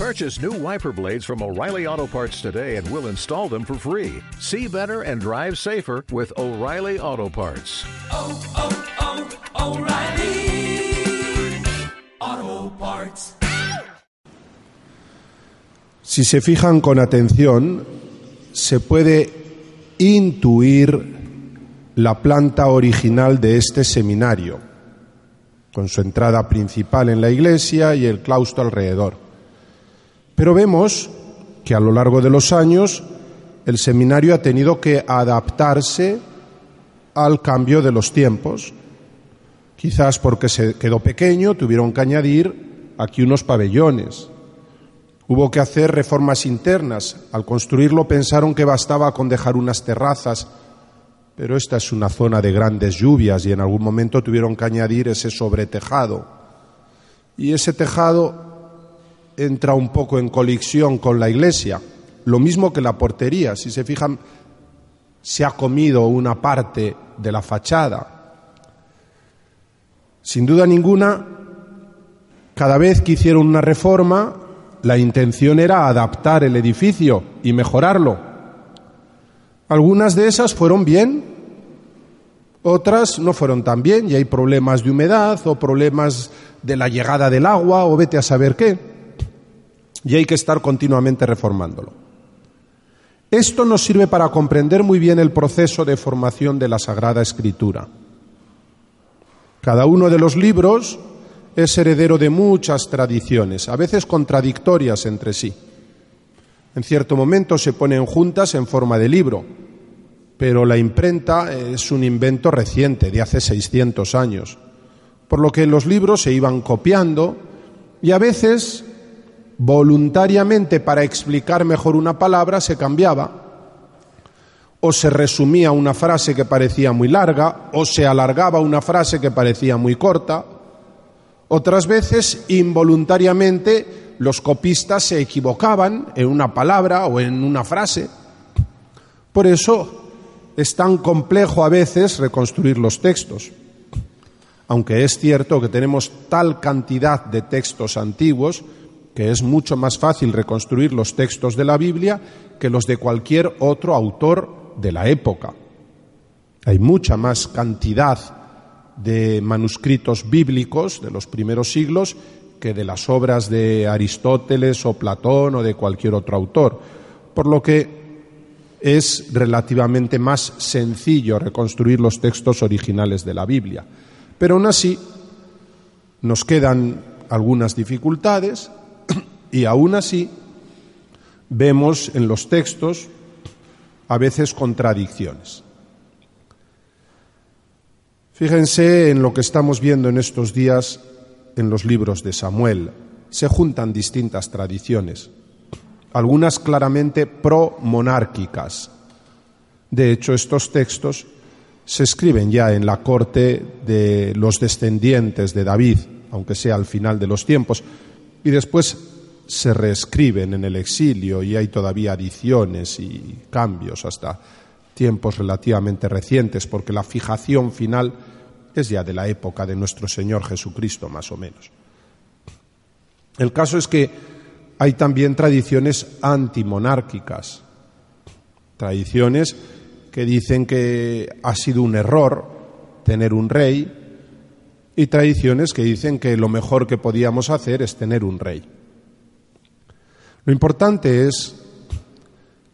Purchase new wiper blades from O'Reilly Auto Parts today and we'll install them for free. See better and drive safer with O'Reilly Auto Parts. oh, oh, O'Reilly Auto Parts. Si se fijan con atención, se puede intuir la planta original de este seminario, con su entrada principal en la iglesia y el claustro alrededor. Pero vemos que a lo largo de los años el seminario ha tenido que adaptarse al cambio de los tiempos. Quizás porque se quedó pequeño, tuvieron que añadir aquí unos pabellones. Hubo que hacer reformas internas. Al construirlo pensaron que bastaba con dejar unas terrazas, pero esta es una zona de grandes lluvias y en algún momento tuvieron que añadir ese sobretejado. Y ese tejado entra un poco en colisión con la iglesia, lo mismo que la portería. Si se fijan, se ha comido una parte de la fachada. Sin duda ninguna, cada vez que hicieron una reforma, la intención era adaptar el edificio y mejorarlo. Algunas de esas fueron bien, otras no fueron tan bien y hay problemas de humedad o problemas de la llegada del agua o vete a saber qué. Y hay que estar continuamente reformándolo. Esto nos sirve para comprender muy bien el proceso de formación de la Sagrada Escritura. Cada uno de los libros es heredero de muchas tradiciones, a veces contradictorias entre sí. En cierto momento se ponen juntas en forma de libro, pero la imprenta es un invento reciente, de hace 600 años, por lo que los libros se iban copiando y a veces voluntariamente para explicar mejor una palabra se cambiaba o se resumía una frase que parecía muy larga, o se alargaba una frase que parecía muy corta. Otras veces, involuntariamente, los copistas se equivocaban en una palabra o en una frase. Por eso es tan complejo a veces reconstruir los textos. Aunque es cierto que tenemos tal cantidad de textos antiguos que es mucho más fácil reconstruir los textos de la Biblia que los de cualquier otro autor de la época. Hay mucha más cantidad de manuscritos bíblicos de los primeros siglos que de las obras de Aristóteles o Platón o de cualquier otro autor, por lo que es relativamente más sencillo reconstruir los textos originales de la Biblia. Pero aún así nos quedan algunas dificultades y aún así vemos en los textos a veces contradicciones. Fíjense en lo que estamos viendo en estos días en los libros de Samuel. Se juntan distintas tradiciones, algunas claramente pro-monárquicas. De hecho, estos textos se escriben ya en la corte de los descendientes de David, aunque sea al final de los tiempos, y después se reescriben en el exilio y hay todavía adiciones y cambios hasta tiempos relativamente recientes, porque la fijación final es ya de la época de nuestro Señor Jesucristo, más o menos. El caso es que hay también tradiciones antimonárquicas, tradiciones que dicen que ha sido un error tener un rey y tradiciones que dicen que lo mejor que podíamos hacer es tener un rey. Lo importante es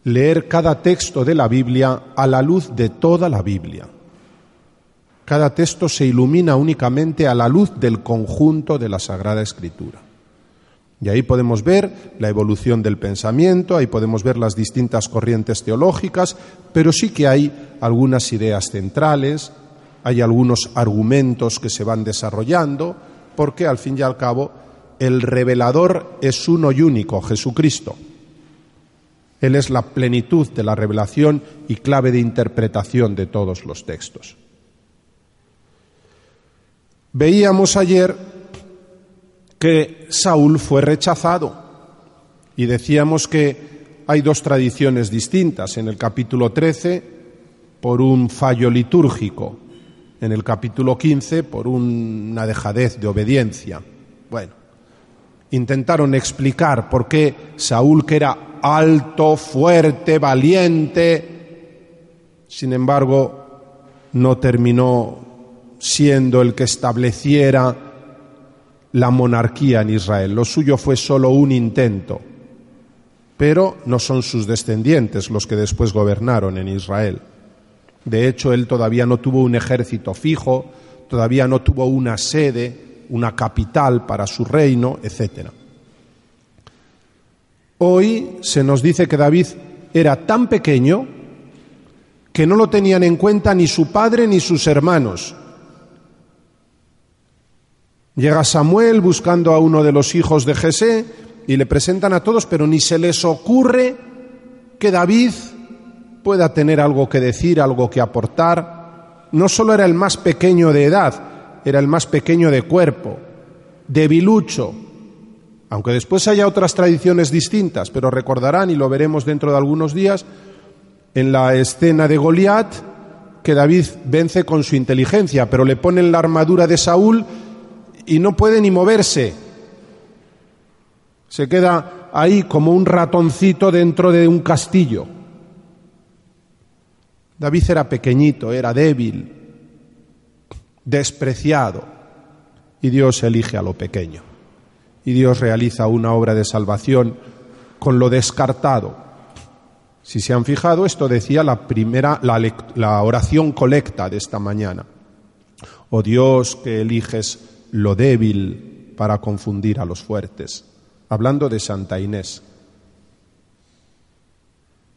leer cada texto de la Biblia a la luz de toda la Biblia. Cada texto se ilumina únicamente a la luz del conjunto de la Sagrada Escritura. Y ahí podemos ver la evolución del pensamiento, ahí podemos ver las distintas corrientes teológicas, pero sí que hay algunas ideas centrales, hay algunos argumentos que se van desarrollando, porque al fin y al cabo el revelador es uno y único, Jesucristo. Él es la plenitud de la revelación y clave de interpretación de todos los textos. Veíamos ayer que Saúl fue rechazado y decíamos que hay dos tradiciones distintas. En el capítulo 13, por un fallo litúrgico, en el capítulo 15, por una dejadez de obediencia. Bueno, Intentaron explicar por qué Saúl, que era alto, fuerte, valiente, sin embargo, no terminó siendo el que estableciera la monarquía en Israel. Lo suyo fue solo un intento, pero no son sus descendientes los que después gobernaron en Israel. De hecho, él todavía no tuvo un ejército fijo, todavía no tuvo una sede, una capital para su reino, etc. Hoy se nos dice que David era tan pequeño que no lo tenían en cuenta ni su padre ni sus hermanos. Llega Samuel buscando a uno de los hijos de Jesé y le presentan a todos, pero ni se les ocurre que David pueda tener algo que decir, algo que aportar. No solo era el más pequeño de edad, era el más pequeño de cuerpo, debilucho, aunque después haya otras tradiciones distintas, pero recordarán, y lo veremos dentro de algunos días, en la escena de Goliat, que David vence con su inteligencia, pero le ponen la armadura de Saúl y no puede ni moverse. Se queda ahí como un ratoncito dentro de un castillo. David era pequeñito, era débil, despreciado, y Dios elige a lo pequeño. Y Dios realiza una obra de salvación con lo descartado. Si se han fijado, esto decía la primera, la, la oración colecta de esta mañana. Oh Dios que eliges lo débil para confundir a los fuertes, hablando de Santa Inés.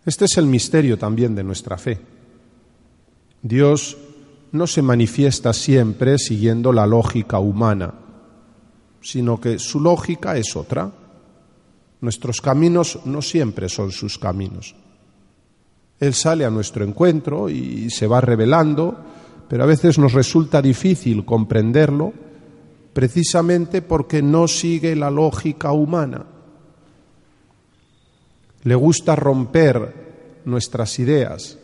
Este es el misterio también de nuestra fe. Dios no se manifiesta siempre siguiendo la lógica humana, sino que su lógica es otra. Nuestros caminos no siempre son sus caminos. Él sale a nuestro encuentro y se va revelando, pero a veces nos resulta difícil comprenderlo precisamente porque no sigue la lógica humana. Le gusta romper nuestras ideas,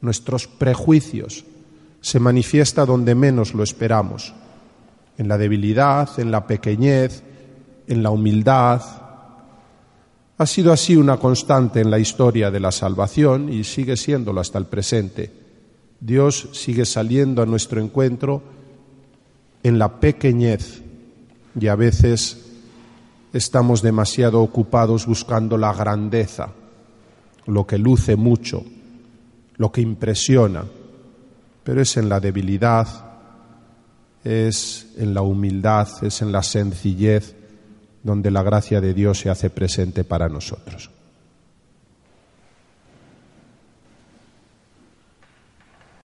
nuestros prejuicios. Se manifiesta donde menos lo esperamos, en la debilidad, en la pequeñez, en la humildad. Ha sido así una constante en la historia de la salvación y sigue siéndolo hasta el presente. Dios sigue saliendo a nuestro encuentro en la pequeñez y a veces estamos demasiado ocupados buscando la grandeza, lo que luce mucho, lo que impresiona, pero es en la debilidad, es en la humildad, es en la sencillez donde la gracia de Dios se hace presente para nosotros.